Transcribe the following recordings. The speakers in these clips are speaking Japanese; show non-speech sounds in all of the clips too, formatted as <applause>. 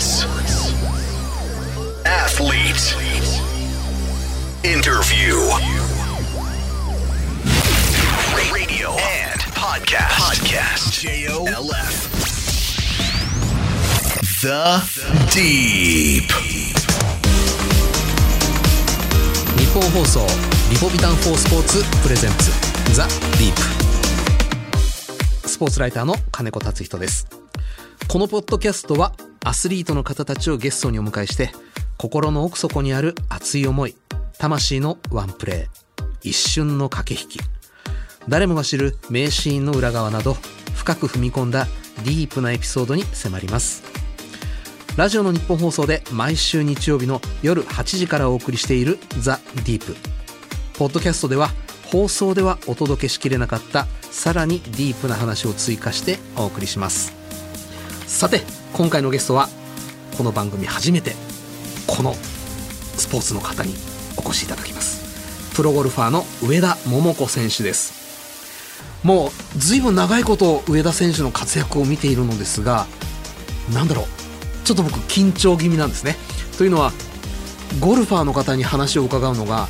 Sports. Athlete. Interview. Radio and podcast. Podcast. J-O-L-F. The Deep. 日本放送リポビタン4スポーツプレゼンツザ・ディープスポーツライターの金子達人ですこのポッドキャストはアスリートの方たちをゲストにお迎えして心の奥底にある熱い思い魂のワンプレー一瞬の駆け引き。誰もが知る名シーンの裏側など深く踏み込んだディープなエピソードに迫ります。ラジオの日本放送で毎週日曜日の夜8時からお送りしているザ・ディープ。ポッドキャストでは放送ではお届けしきれなかったさらにディープな話を追加してお送りします。さて今回のゲストはこの番組初めてこのスポーツの方にお越しいただきます。プロゴルファーの上田桃子選手です。もう随分長いこと上田選手の活躍を見ているのですがなんだろう。ちょっと僕緊張気味なんですね。というのはゴルファーの方に話を伺うのが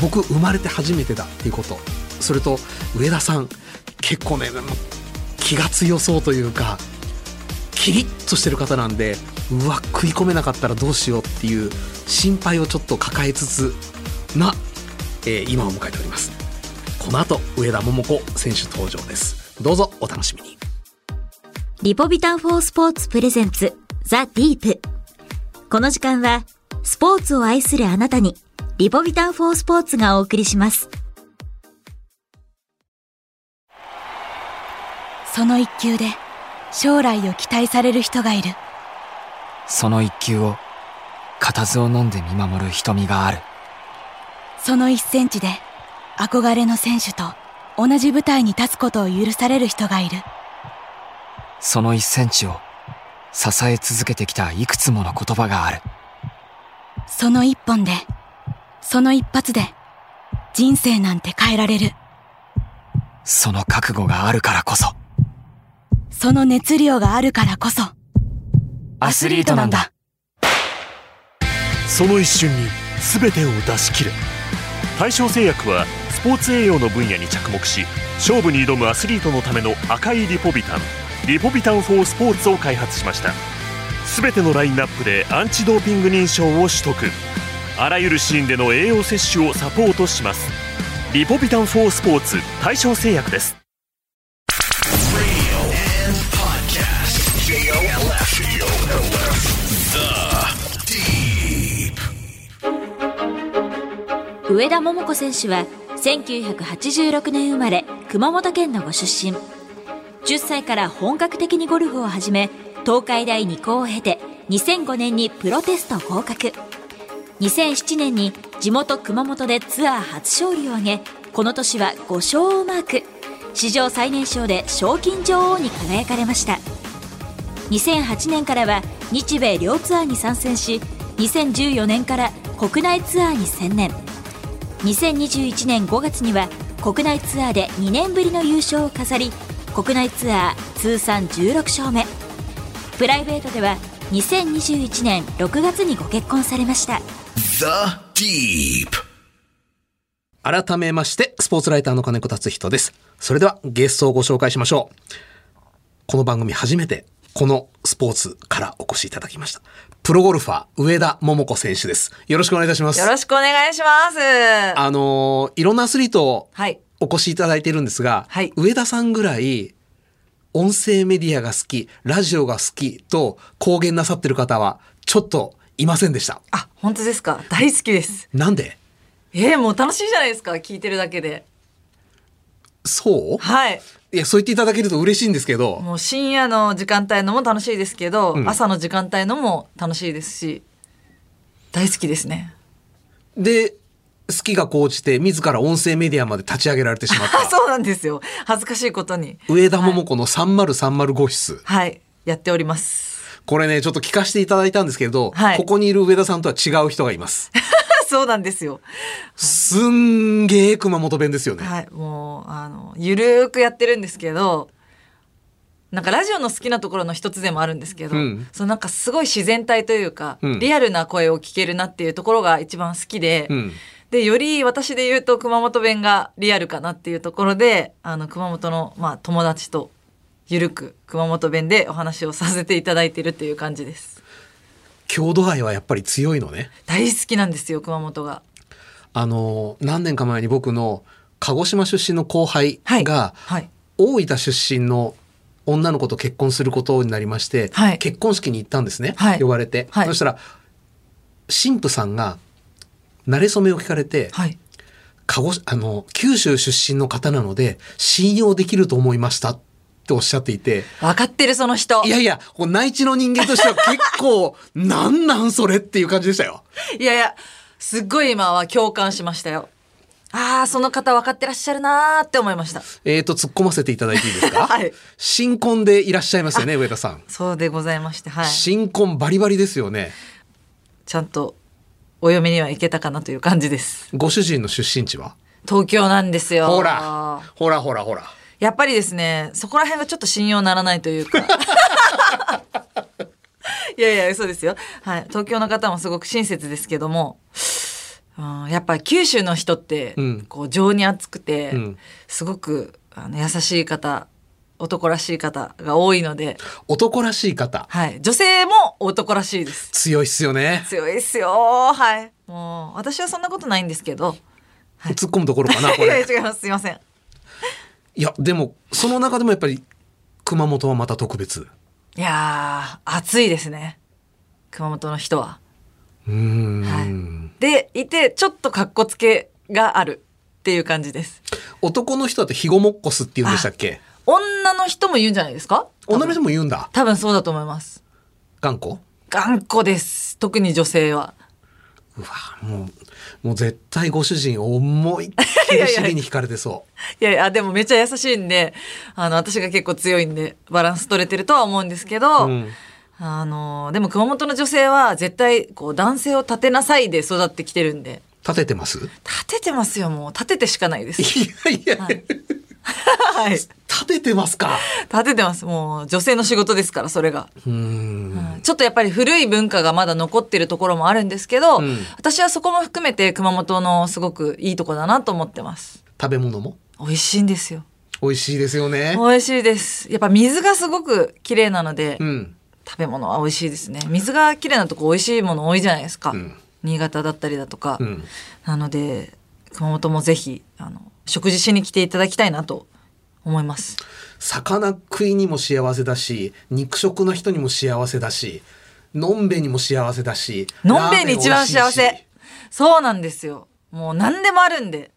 僕生まれて初めてだっていうこと。それと上田さん結構ね気が強そうというかキリッとしてる方なんでうわ食い込めなかったらどうしようっていう心配をちょっと抱えつつな、えー今を迎えております。この後上田桃子選手登場です。どうぞお楽しみに。リポビタン4スポーツプレゼンツザ・ディープ。この時間はスポーツを愛するあなたにリポビタン4スポーツがお送りします。その一球で将来を期待される人がいる。その一球を固唾を飲んで見守る瞳がある。その一センチで憧れの選手と同じ舞台に立つことを許される人がいる。その一センチを支え続けてきたいくつもの言葉がある。その一本でその一発で人生なんて変えられる。その覚悟があるからこそその熱量があるからこそアスリートなんだ。その一瞬に全てを出し切れ。大正製薬はスポーツ栄養の分野に着目し勝負に挑むアスリートのための赤いリポビタンリポビタン4スポーツを開発しました。全てのラインナップでアンチドーピング認証を取得。あらゆるシーンでの栄養摂取をサポートします。リポビタン4スポーツ大正製薬です。上田桃子選手は1986年生まれ熊本県のご出身。10歳から本格的にゴルフを始め東海大二高を経て2005年にプロテスト合格。2007年に地元熊本でツアー初勝利を挙げこの年は5勝をマーク。史上最年少で賞金女王に輝かれました。2008年からは日米両ツアーに参戦し2014年から国内ツアーに専念。2021年5月には国内ツアーで2年ぶりの優勝を飾り国内ツアー通算16勝目プライベートでは2021年6月にご結婚されました The Deep. 改めまして、スポーツライターの金子達人です。それではゲストをご紹介しましょう。この番組初めて、このスポーツからお越しいただきました。プロゴルファー、上田桃子選手です。よろしくお願いいたします。よろしくお願いします。あのーいろんなアスリート。お越しいただいているんですが、はい上田さんぐらい、音声メディアが好き、ラジオが好きと公言なさってる方は、ちょっといませんでした。あ、本当ですか？大好きです。なんで？えー、もう楽しいじゃないですか。聞いてるだけで。そう？はい。いや、そう言っていただけると嬉しいんですけど、もう深夜の時間帯のも楽しいですけど、うん朝の時間帯のも楽しいですし、大好きですね。で、好きが高じて、自ら音声メディアまで立ち上げられてしまっあ、た。<laughs> そうなんですよ。恥ずかしいことに。上田桃子の3030室。はい。やっております。これね、ちょっと聞かせていただいたんですけれど、はいここにいる上田さんとは違う人がいます。<laughs> <laughs> そうなんですよ。すんげえ熊本弁ですよね。はい。もう、あの、ゆるーくやってるんですけど、なんかラジオの好きなところの一つでもあるんですけど、うんそのなんかすごい自然体というか、うんリアルな声を聞けるなっていうところが一番好きで、うん。でより私で言うと熊本弁がリアルかなっていうところであの熊本の、まあ、友達とゆるく熊本弁でお話をさせていただいてるっていう感じです郷土愛はやっぱり強いのね。大好きなんですよ熊本が。あの、何年か前に僕の鹿児島出身の後輩はい。が、はい。大分出身の女の子と結婚することになりまして、はい。結婚式に行ったんですね、はい。呼ばれて、はい。そしたら神父さんが馴れ初めを聞かれて、はい。鹿児あの九州出身の方なので信用できると思いました。っておっしゃっていて。分かってるその人。いやいや内地の人間としては結構 <laughs> なんなんそれっていう感じでしたよ。いやいやすっごい今は共感しましたよ。ああその方分かってらっしゃるなーって思いました。えーと突っ込ませていただいていいですか、<laughs> はい。新婚でいらっしゃいますよね上田さん。そうでございましてはい。新婚バリバリですよね。ちゃんとお嫁には行けたかなという感じです。ご主人の出身地は？東京なんですよ。ほらほらほらほら。やっぱりですねそこら辺がちょっと信用ならないというか。<laughs> いやいや嘘ですよ、はい、東京の方もすごく親切ですけども、うん、やっぱり九州の人って、うん。こう情に厚くて、うん。すごくあの優しい方男らしい方が多いので、男らしい方。はい、女性も男らしいです。強いっすよね。強いっすよ。はい。もう私はそんなことないんですけど。はい。突っ込むところかなこ <laughs> いやいれ。や違います。すいませんいやでもその中でもやっぱり熊本はまた特別。いやー暑いですね。熊本の人は。うーん、はい。でいてちょっとかっこつけがある。っていう感じです。男の人だとヒゴモッコスって言うんでしたっけ？女の人も言うんじゃないですか？女の人も言うんだ。多分そうだと思います。頑固？頑固です。特に女性は。うわもうもう絶対ご主人思いっきり尻に惹かれてそいやいやでもめっちゃ優しいんであの私が結構強いんでバランス取れてるとは思うんですけど、う、うん、あのでも熊本の女性は絶対こう男性を立てなさいで育ってきてるんで。立ててます？立ててますよもう。立ててしかないです。いやいや、はい <laughs> はい。立ててますか？立ててます。もう女性の仕事ですからそれが、うーんちょっとやっぱり古い文化がまだ残ってるところもあるんですけど、うん。私はそこも含めて熊本のすごくいいとこだなと思ってます。食べ物も？美味しいんですよ。美味しいですよね。美味しいです。やっぱ水がすごく綺麗なので、うん。食べ物は美味しいですね。水が綺麗なとこ美味しいもの多いじゃないですか、うん。新潟だったりだとか、うん。なので熊本もぜひあの食事しに来ていただきたいなと思います。魚食いにも幸せだし肉食の人にも幸せだしのんべにも幸せだしのんべいに一番幸せ。そうなんですよ。もう何でもあるんで。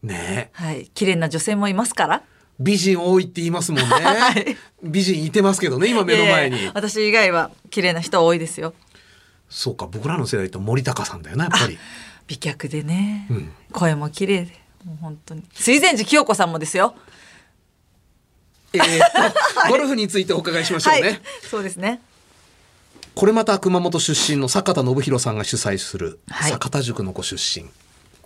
しね。えはい。綺麗な女性もいますから。美人多いって言いますもんね、<laughs> はい。美人いてますけどね今目の前に。いやいや私以外は綺麗な人多いですよ。そうか僕らの世代と森高さんだよなやっぱり。美脚でね、うん。声も綺麗でもう本当に。水前寺清子さんもですよ。えーと <laughs> ゴルフについてお伺いしましょうね、はい。そうですね。これまた熊本出身の坂田信弘さんが主催するはい。坂田塾のご出身、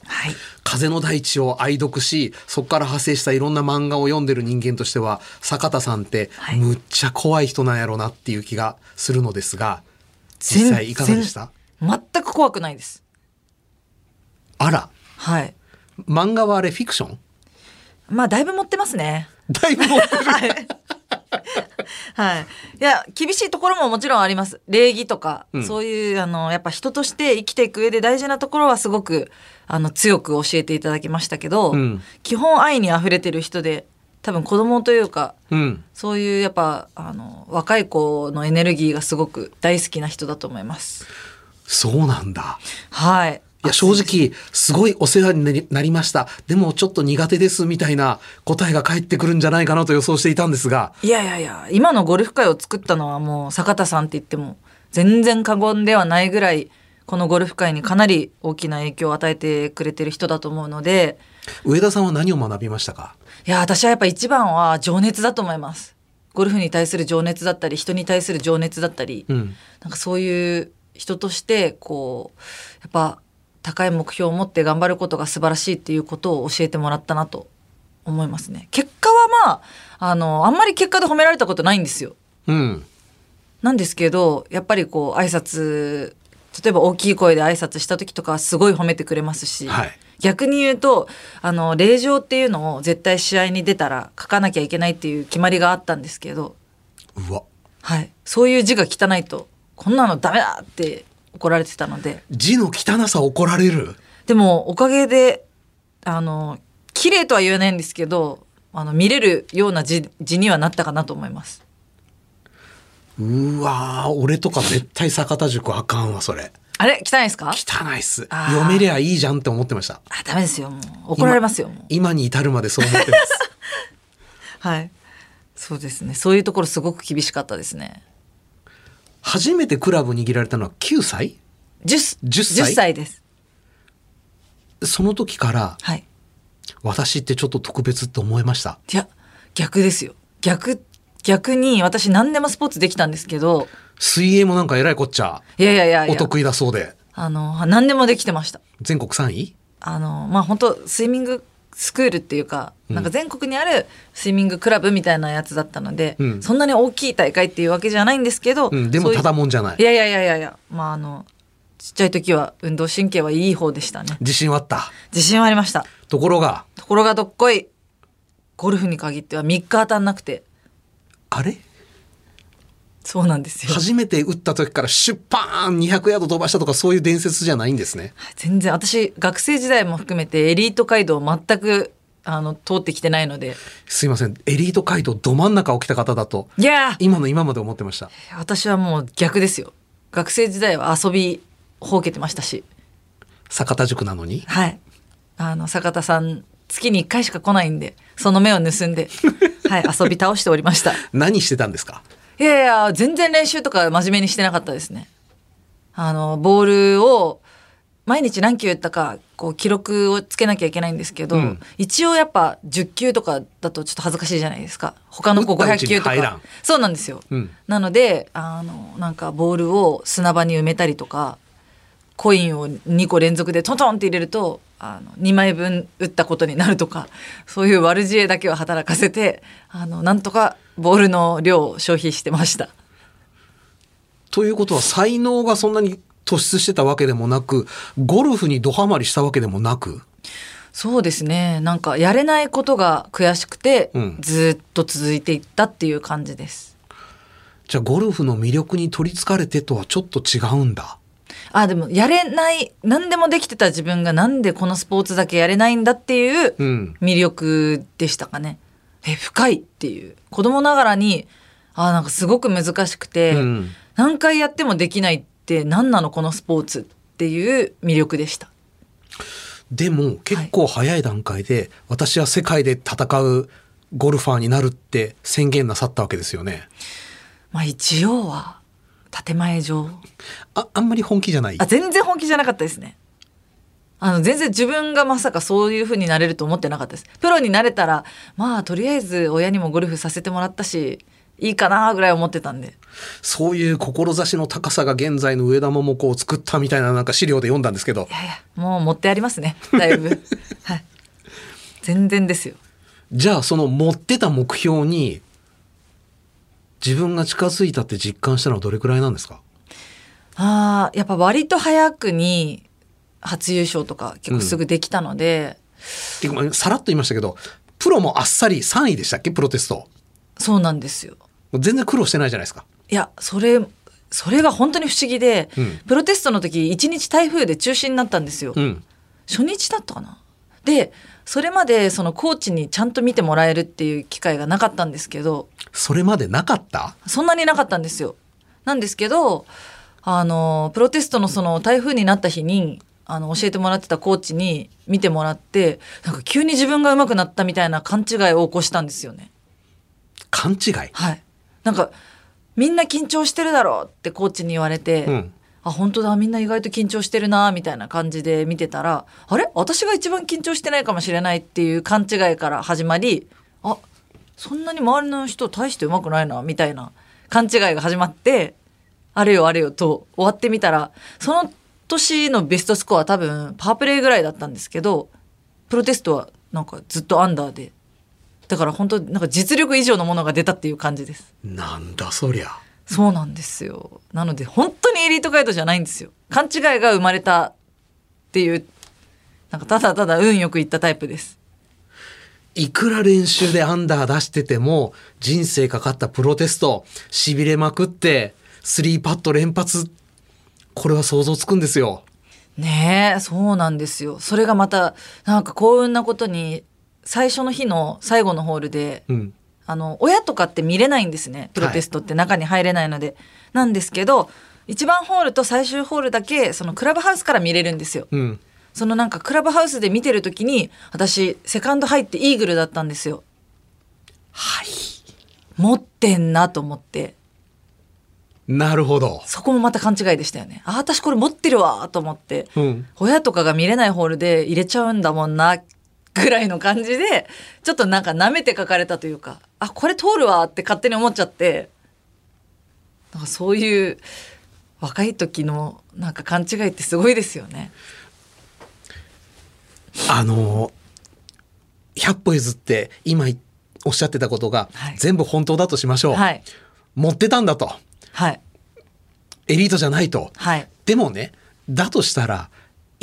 はい。風の大地を愛読しそこから派生したいろんな漫画を読んでる人間としては坂田さんってはい。むっちゃ怖い人なんやろなっていう気がするのですが実際いかがでした？全全く怖くないです。あら。はい漫画はあれフィクション？まあだいぶ持ってますねだいぶ持ってるはい。はい。いや、厳しいところももちろんあります。礼儀とか、うんそういう、あの、やっぱ人として生きていく上で大事なところはすごく、あの、強く教えていただきましたけど、うん基本愛に溢れてる人で、多分子供というか、うんそういうやっぱ、あの、若い子のエネルギーがすごく大好きな人だと思います。そうなんだはい。いや正直すごいお世話になりました。でもちょっと苦手ですみたいな答えが返ってくるんじゃないかなと予想していたんですが。いやいやいや、今のゴルフ界を作ったのはもう坂田さんって言っても全然過言ではないぐらい、このゴルフ界にかなり大きな影響を与えてくれてる人だと思うので、上田さんは何を学びましたか？いや、私はやっぱ一番は情熱だと思います。ゴルフに対する情熱だったり、人に対する情熱だったり、うん。なんかそういう人として、こう、やっぱ高い目標を持って頑張ることが素晴らしいっていうことを教えてもらったなと思いますね。結果ははあのあんまり結果で褒められたことないんですよ。うん。なんですけどやっぱりこう挨拶例えば大きい声で挨拶した時とかはすごい褒めてくれますし、はい逆に言うとあの令状っていうのを絶対試合に出たら書かなきゃいけないっていう決まりがあったんですけど、うわ。はい、そういう字が汚いとこんなのダメだって怒られてたので字の汚さ怒られる？でもおかげであの綺麗とは言えないんですけどあの見れるような字字にはなったかなと思います。うわー俺とか絶対坂田塾あかんわ、それ。あれ？汚いですか？汚いっす。読めりゃいいじゃんって思ってました。あダメですよもう怒られますよ今に至るまでそう思ってます。<laughs> はいそうですねそういうところすごく厳しかったですね初めてクラブ握られたのは9歳？10, 10歳？10歳です。その時からはい。私ってちょっと特別って思いました。いや逆ですよ。逆逆に私何でもスポーツできたんですけど。水泳もなんか偉いこっちゃ。いやいやいやいや。お得意だそうで。あの何でもできてました。全国3位？あのまあ本当スイミングスクールっていうか、なんか全国にあるスイミングクラブみたいなやつだったので、うん。そんなに大きい大会っていうわけじゃないんですけど、うん、でもただもんじゃない。い。やいやいやいやいやまああのちっちゃい時は運動神経はいい方でしたね。自信はあった。自信はありました。ところが、ところがどっこいゴルフに限っては3日当たんなくて。あれ？そうなんですよ初めて打った時からシュッパーン200ヤード飛ばしたとかそういう伝説じゃないんですね。全然私学生時代も含めてエリート街道を全くあの通ってきてないのですいません。エリート街道ど真ん中起きた方だと、いやー今の今まで思ってました。私はもう逆ですよ学生時代は遊びほうけてましたし坂田塾なのに？はいあの坂田さん月に1回しか来ないんでその目を盗んではい遊び倒しておりました <laughs> 何してたんですか？いやいや全然練習とか真面目にしてなかったですね。あのボールを毎日何球打ったかこう記録をつけなきゃいけないんですけど、うん。一応やっぱ10球とかだとちょっと恥ずかしいじゃないですか。他の子500打ったうちに球とかそうなんですよ、うん。なのであのなんかボールを砂場に埋めたりとかコインを2個連続でトントンって入れるとあの2枚分打ったことになるとかそういう悪知恵だけを働かせてあのなんとかボールの量を消費してました。ということは才能がそんなに突出してたわけでもなく、ゴルフにドハマりしたわけでもなく、そうですねなんかやれないことが悔しくて、うんずっと続いていったっていう感じです。じゃあゴルフの魅力に取りつかれてとはちょっと違うんだ。あでもやれない何でもできてた自分がなんでこのスポーツだけやれないんだっていううん。魅力でしたかね。え深いっていう子供ながらにあなんかすごく難しくて、うん何回やってもできないって何なのこのスポーツっていう魅力でした。でも結構早い段階で、私は世界で戦うゴルファーになるって宣言なさったわけですよね。まあ一応は建前上あ、あんまり本気じゃない？あ。全然本気じゃなかったですね。あの全然自分がまさかそういう風になれると思ってなかったです。プロになれたらまあとりあえず親にもゴルフさせてもらったしいいかなぐらい思ってたんで。そういう志の高さが現在の上田桃子を作ったみたいななんか資料で読んだんですけどい、やいやもう持ってありますねだいぶ。<laughs> はい。全然ですよ。じゃあその持ってた目標に自分が近づいたって実感したのはどれくらいなんですか？ああやっぱ割と早くに初優勝とか結構すぐできたので、てかまあさらっと言いましたけど、プロもあっさり3位でしたっけ？プロテスト。そうなんですよ。全然苦労してないじゃないですか。いやそれそれが本当に不思議で、うんプロテストの時一日台風で中止になったんですよ。うん。初日だったかなでそれまでそのコーチにちゃんと見てもらえるっていう機会がなかったんですけどそれまでなかった？そんなになかったんですよ。なんですけどあのプロテストのその台風になった日にあの教えてもらってたコーチに見てもらってなんか急に自分が上手くなったみたいな勘違いを起こしたんですよね。勘違い？はい、なんかみんな緊張してるだろうってコーチに言われて、うん。あ本当だみんな意外と緊張してるなみたいな感じで見てたらあれ？私が一番緊張してないかもしれないっていう勘違いから始まりあそんなに周りの人大して上手くないなみたいな勘違いが始まってあれよあれよと終わってみたらその年のベストスコア多分パープレイぐらいだったんですけどプロテストはなんかずっとアンダーで。だから本当なんか実力以上のものが出たっていう感じです。なんだそりゃ。そうなんですよなので本当にエリートガイドじゃないんですよ勘違いが生まれたっていうなんかただただ運よくいったタイプですいくら練習でアンダー出してても、人生かかったプロテスト、痺れまくって、スリーパット連発。これは想像つくんですよ。ねえそうなんですよそれがまたなんか幸運なことに最初の日の最後のホールでうん。あの親とかって見れないんですね。プロテストって中に入れないので、なんですけど1番ホールと最終ホールだけそのクラブハウスから見れるんですよ。うん。そのなんかクラブハウスで見てる時に私セカンド入ってイーグルだったんですよ。はい。持ってんなと思って。なるほど。そこもまた勘違いでしたよね。あ私これ持ってるわと思って、うん。親とかが見れないホールで入れちゃうんだもんなぐらいの感じでちょっとなんか舐めて書かれたというかあこれ通るわって勝手に思っちゃってなんかそういう若い時のなんか勘違いってすごいですよね。あの100歩譲って今いおっしゃってたことがはい全部本当だとしましょう。はい持ってたんだと。はいエリートじゃないと。はいでもね、だとしたら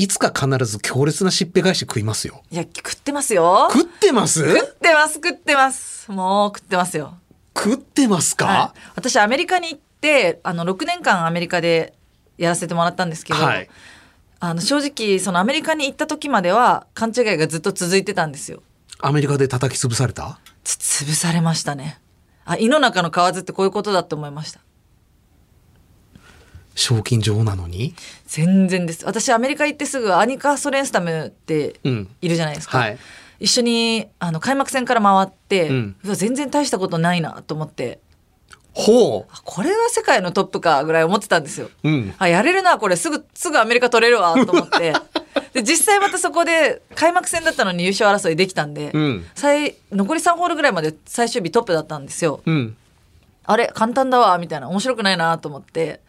いつか必ず強烈なしっぺ返し食いますよ。いや食ってますよ。食ってます？食ってます食ってます。もう食ってますよ。食ってますか、はい、私アメリカに行ってあの6年間アメリカでやらせてもらったんですけど、はい。あの正直そのアメリカに行った時までは勘違いがずっと続いてたんですよ。アメリカで叩き潰された？つ潰されましたね。あ胃の中の蛙ってこういうことだって思いました賞金女王なのに？全然です。私アメリカ行ってすぐアニカ・ソレンスタムってうん。いるじゃないですか、はい。一緒にあの開幕戦から回って、ううんわ全然大したことないなと思って。ほあこれは世界のトップかぐらい思ってたんですよ。ううん。あやれるなこれすぐすぐアメリカ取れるわと思って。<laughs> で実際またそこで開幕戦だったのに優勝争いできたんで、うん。最残り3ホールぐらいまで最終日トップだったんですよ。うん。あれ簡単だわみたいな。面白くないなと思って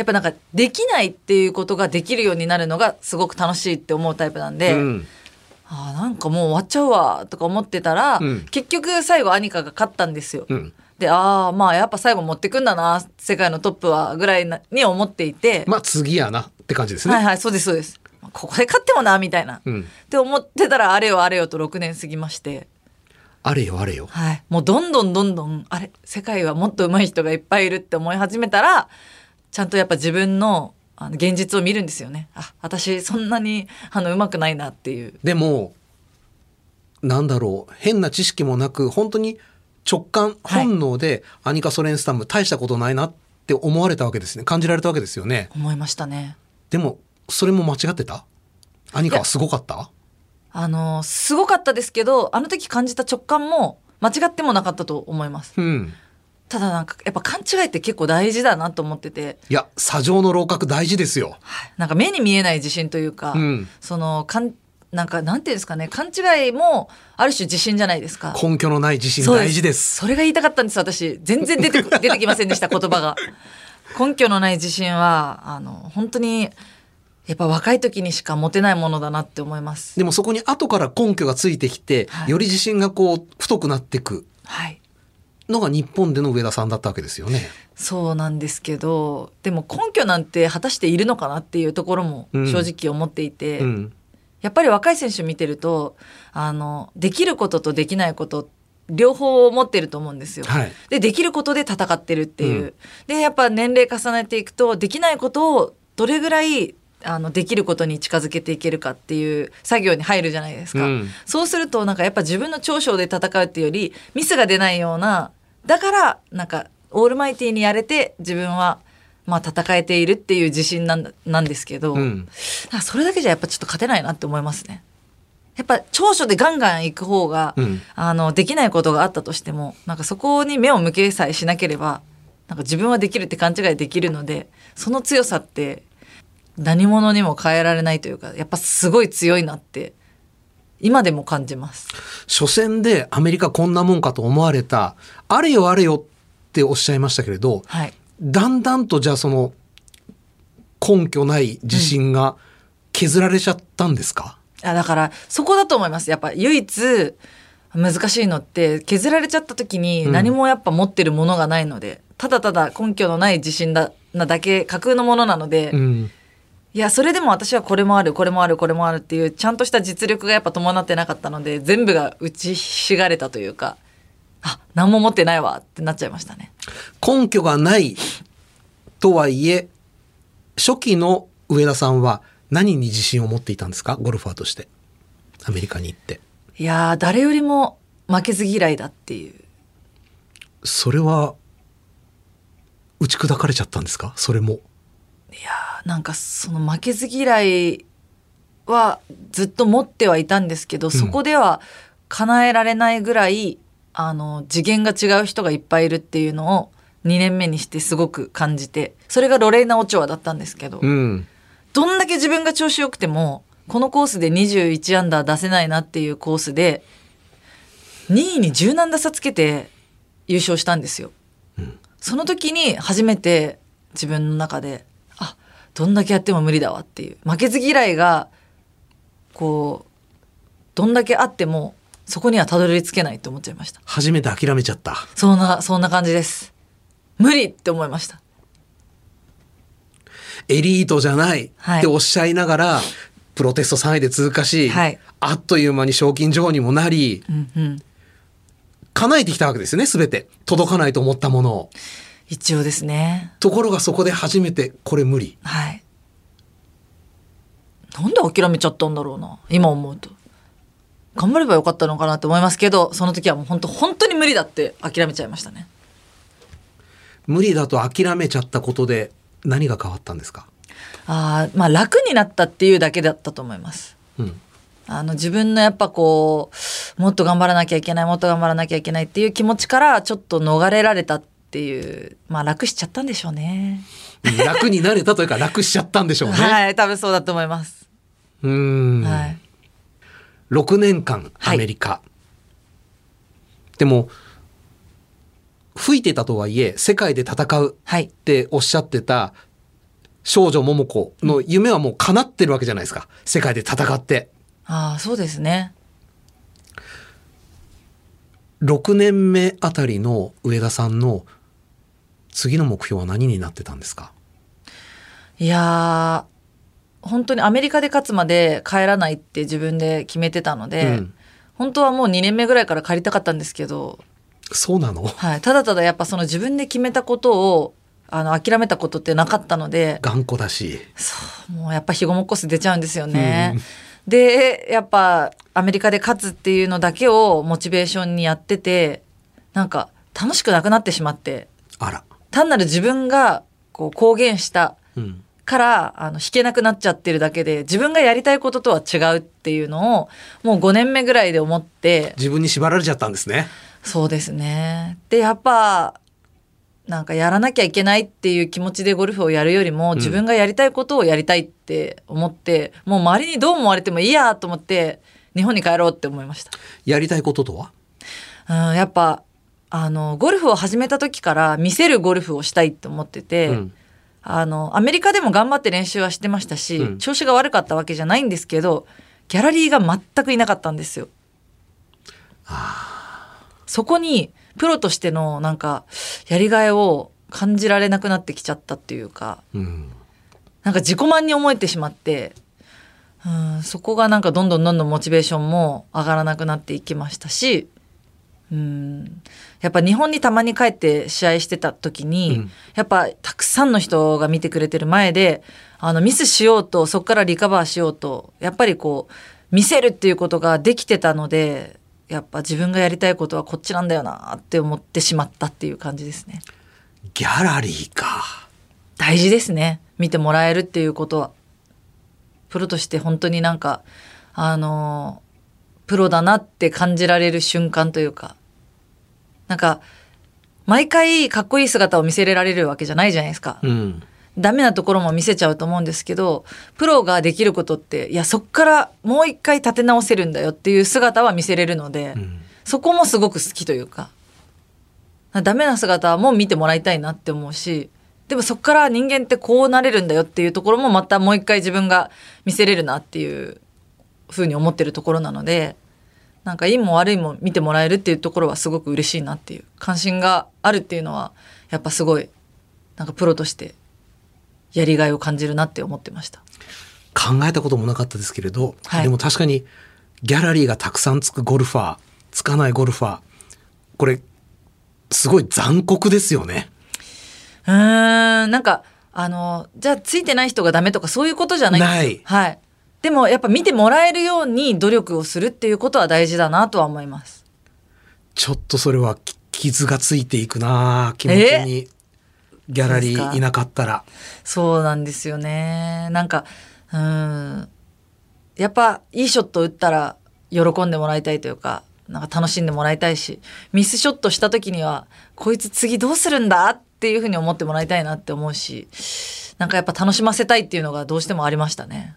やっぱなんかできないっていうことができるようになるのがすごく楽しいって思うタイプなんで、うん。あーなんかもう終わっちゃうわとか思ってたら、うん。結局最後アニカが勝ったんですよ。うん。でああまあやっぱ最後持ってくんだな世界のトップはぐらいなに思っていて、まあ次やなって感じですね、はいはいそうですそうです。ここで勝ってもなみたいな、うん。って思ってたらあれよあれよと6年過ぎまして、あれよあれよ。はい、もうどんどんどんどんあれ世界はもっと上手い人がいっぱいいるって思い始めたらちゃんとやっぱ自分のあの現実を見るんですよね。あ私そんなにあの上手くないなっていう。でもなんだろう変な知識もなく本当に直感はい。本能でアニカ・ソレンスタム大したことないなって思われたわけですね。感じられたわけですよね。思いましたね。でもそれも間違ってた？アニカはすごかった？あのすごかったですけどあの時感じた直感も間違ってもなかったと思います。うんただなんかやっぱ勘違いって結構大事だなと思ってて。いや砂上の楼閣大事ですよ。なんか目に見えない自信というか、うん。そのかんなんかなんていうんですかね。勘違いもある種自信じゃないですか。根拠のない自信大事です。それが言いたかったんです私。全然出てく <laughs> 出てきませんでした言葉が。根拠のない自信はあの本当にやっぱ若い時にしか持てないものだなって思います。でもそこに後から根拠がついてきて、はい。より自信がこう太くなっていく。はいのが日本での上田さんだったわけですよね。そうなんですけどでも根拠なんて果たしているのかなっていうところもうん。正直思っていて、うん、やっぱり若い選手見てるとあのできることとできないこと両方持ってると思うんですよ。はい。でできることで戦ってるっていう、うん。でやっぱ年齢重ねていくとできないことをどれぐらいあのできることに近づけていけるかっていう作業に入るじゃないですか、うん。そうするとなんかやっぱ自分の長所で戦うっていうよりミスが出ないようなだからなんかオールマイティーにやれて自分はまあ戦えているっていう自信なんだなんですけど、うんそれだけじゃやっぱちょっと勝てないなって思いますね。やっぱ長所でガンガン行く方が、うんあのできないことがあったとしてもなんかそこに目を向けさえしなければなんか自分はできるって勘違いできるのでその強さって何者にも変えられないというかやっぱすごい強いなって今でも感じます。初戦でアメリカこんなもんかと思われたあれよあれよっておっしゃいましたけれどはい、だんだんとじゃあその根拠ない自信が削られちゃったんですか、あだからそこだと思います。やっぱ唯一難しいのって削られちゃった時にうん。何もやっぱ持ってるものがないので、ただただ根拠のない自信だなだけ架空のものなので、うん。いやそれでも私はこれもあるこれもあるこれもあるっていうちゃんとした実力がやっぱ伴ってなかったので全部が打ちひしがれたというかあ何も持ってないわってなっちゃいましたね。根拠がないとはいえ、初期の上田さんは何に自信を持っていたんですか？ゴルファーとして。アメリカに行って。いやー誰よりも負けず嫌いだっていうそれは、打ち砕かれちゃったんですか？それも。なんかその負けず嫌いはずっと持ってはいたんですけど、そこでは叶えられないぐらいあの次元が違う人がいっぱいいるっていうのを2年目にしてすごく感じてそれがロレイナ・オチョアだったんですけど、うん。どんだけ自分が調子よくてもこのコースで21アンダー出せないなっていうコースで2位に10何打差つけて優勝したんですよ。その時に初めて自分の中であどんだけやっても無理だわっていう負けず嫌いがこうどんだけあってもそこにはたどり着けないって思っちゃいました。初めて諦めちゃった。そんなそんな感じです。無理って思いました。エリートじゃないはいっておっしゃいながら、プロテスト3位で通過し、はいあっという間に賞金女王にもなり、うんうん。叶えてきたわけですよね、すべて。届かないと思ったものを。一応ですね。ところがそこで初めて、これ無理。はい。なんで諦めちゃったんだろうな。今思うと。頑張ればよかったのかなって思いますけど、その時はもう本当本当に無理だって諦めちゃいましたね。無理だと諦めちゃったことで何が変わったんですか？ああ、まあ楽になったっていうだけだったと思います。うん。あの自分のやっぱこう、もっと頑張らなきゃいけない、もっと頑張らなきゃいけないっていう気持ちからちょっと逃れられたっていう、まあ楽しちゃったんでしょうね。楽になれたというか楽しちゃったんでしょうね。はい、多分そうだと思います。うーん。はい。6年間アメリカ、でも吹いてたとはいえ世界で戦うはいっ。ておっしゃってた少女桃子の夢はもう叶ってるわけじゃないですか世界で戦ってああ、そうですね。6年目あたりの上田さんの次の目標は何になってたんですか？いやー本当にアメリカで勝つまで帰らないって自分で決めてたので、うん。本当はもう2年目ぐらいから帰りたかったんですけど、そうなの？はい、ただただやっぱその自分で決めたことをあの諦めたことってなかったので。頑固だし。そうもうやっぱひごもっこす出ちゃうんですよね。でやっぱアメリカで勝つっていうのだけをモチベーションにやっててなんか楽しくなくなってしまって。あら、単なる自分がこう公言したうん、からあの弾けなくなっちゃってるだけで自分がやりたいこととは違うっていうのをもう5年目ぐらいで思って。自分に縛られちゃったんですね。そうですね。でやっぱなんかやらなきゃいけないっていう気持ちでゴルフをやるよりも自分がやりたいことをやりたいって思って、もう周りにどう思われてもいいやと思って日本に帰ろうって思いました。やりたいこととは？うん、やっぱあのゴルフを始めた時から見せるゴルフをしたいって思ってて、うん。あのアメリカでも頑張って練習はしてましたし、うん。調子が悪かったわけじゃないんですけどギャラリーが全くいなかったんですよ。そこにプロとしてのなんかやりがいを感じられなくなってきちゃったっていうかうん。なんか自己満に思えてしまって、うん、そこがなんかどんどんどんどんモチベーションも上がらなくなっていきましたし、うん、やっぱ日本にたまに帰って試合してた時に、うん。やっぱたくさんの人が見てくれてる前であのミスしようとそこからリカバーしようとやっぱりこう見せるっていうことができてたのでやっぱ自分がやりたいことはこっちなんだよなって思ってしまったっていう感じですね。ギャラリーか。大事ですね。見てもらえるっていうことは。プロとして本当になんかあのプロだなって感じられる瞬間というかなんか毎回かっこいい姿を見せられるわけじゃないじゃないですか、うん。ダメなところも見せちゃうと思うんですけどプロができることっていやそっからもう一回立て直せるんだよっていう姿は見せれるので、うん。そこもすごく好きというか。ダメな姿も見てもらいたいなって思うしでもそこから人間ってこうなれるんだよっていうところもまたもう一回自分が見せれるなっていうふうに思ってるところなのでなんかいいも悪いも見てもらえるっていうところはすごく嬉しいなっていう関心があるっていうのはやっぱすごいなんかプロとしてやりがいを感じるなって思ってました。考えたこともなかったですけれど、はいでも確かにギャラリーがたくさんつくゴルファーつかないゴルファーこれすごい残酷ですよね。うーんなんかあのじゃあついてない人がダメとかそういうことじゃないんですよないはい。でもやっぱ見てもらえるように努力をするっていうことは大事だなとは思います。ちょっとそれはき傷がついていくな気持ちにギャラリーいなかったら。そうなんですよね。なんか、うーん。やっぱ、いいショット打ったら、喜んでもらいたいというか、なんか楽しんでもらいたいし、ミスショットした時には、こいつ次どうするんだっていうふうに思ってもらいたいなって思うし、なんかやっぱ楽しませたいっていうのがどうしてもありましたね。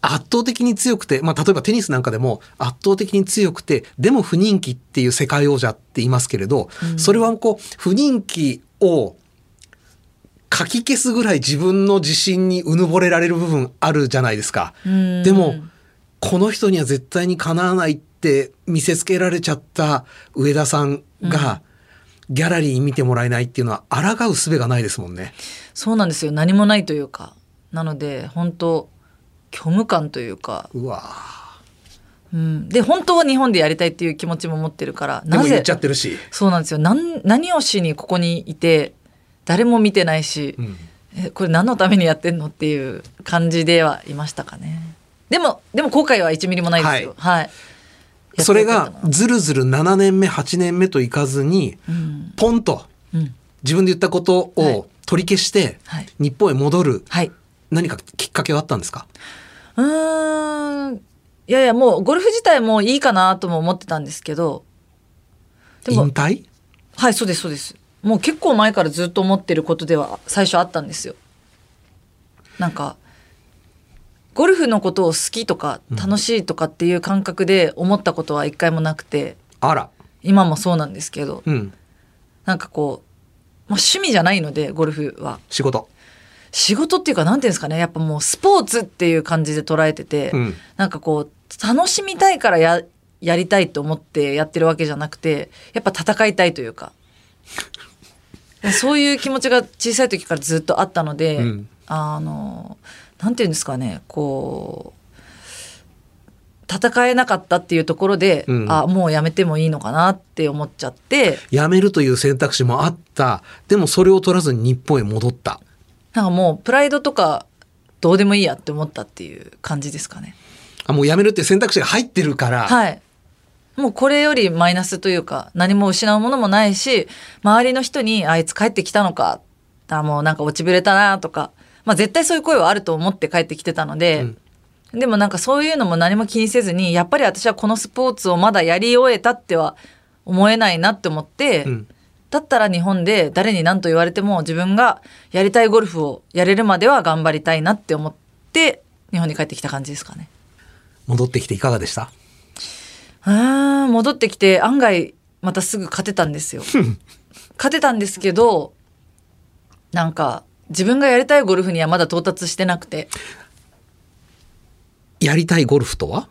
圧倒的に強くて、まあ、例えばテニスなんかでも圧倒的に強くてでも不人気っていう世界王者って言いますけれど、それはこう不人気をかき消すぐらい自分の自信にうぬぼれられる部分あるじゃないですか。んでもこの人には絶対にかなわないって見せつけられちゃった上田さんが、ギャラリーに見てもらえないっていうのは抗う術がないですもんね。そうなんですよ。何もないというか。なので、本当虚無感というか、うわ。うん。で、本当は日本でやりたいっていう気持ちも持ってるから、でも言っちゃってるし。そうなんですよ。なん何をしにここにいて誰も見てないし、うん。えこれ何のためにやってんのっていう感じではいましたかね。でもでも後悔は1ミリもないですよ。はい、それがずるずる7年目8年目といかずに、うん。ポンとうん。自分で言ったことはい。を取り消してはい。日本へ戻る。はい何かきっかけはあったんですか？うーん。いやいやもうゴルフ自体もいいかなとも思ってたんですけど。でも引退？はいそうですそうです。もう結構前からずっと思ってることでは最初あったんですよ。なんかゴルフのことを好きとか楽しいとかっていう感覚で思ったことは一回もなくて。あら。今もそうなんですけど。うん。なんかこう、まあ、趣味じゃないのでゴルフは。仕事仕事っていうかなんていうんですかねやっぱもうスポーツっていう感じで捉えてて、うん。なんかこう楽しみたいからややりたいと思ってやってるわけじゃなくてやっぱ戦いたいというか。そういう気持ちが小さい時からずっとあったので、うん。あのなんていうんですかねこう戦えなかったっていうところで、うん。あもうやめてもいいのかなって思っちゃって。辞めるという選択肢もあった。でもそれを取らずに日本へ戻ったなんかもうプライドとかどうでもいいやって思ったっていう感じですかね。あもう辞めるって選択肢が入ってるから、はい。もうこれよりマイナスというか何も失うものもないし周りの人にあいつ帰ってきたのか。あもうなんか落ちぶれたなとか、まあ、絶対そういう声はあると思って帰ってきてたので、でもなんかそういうのも何も気にせずにやっぱり私はこのスポーツをまだやり終えたっては思えないなって思って、うんだったら日本で誰に何と言われても自分がやりたいゴルフをやれるまでは頑張りたいなって思って日本に帰ってきた感じですかね。戻ってきていかがでした？あー戻ってきて案外またすぐ勝てたんですよ。<laughs> 勝てたんですけどなんか自分がやりたいゴルフにはまだ到達してなくて。やりたいゴルフとは？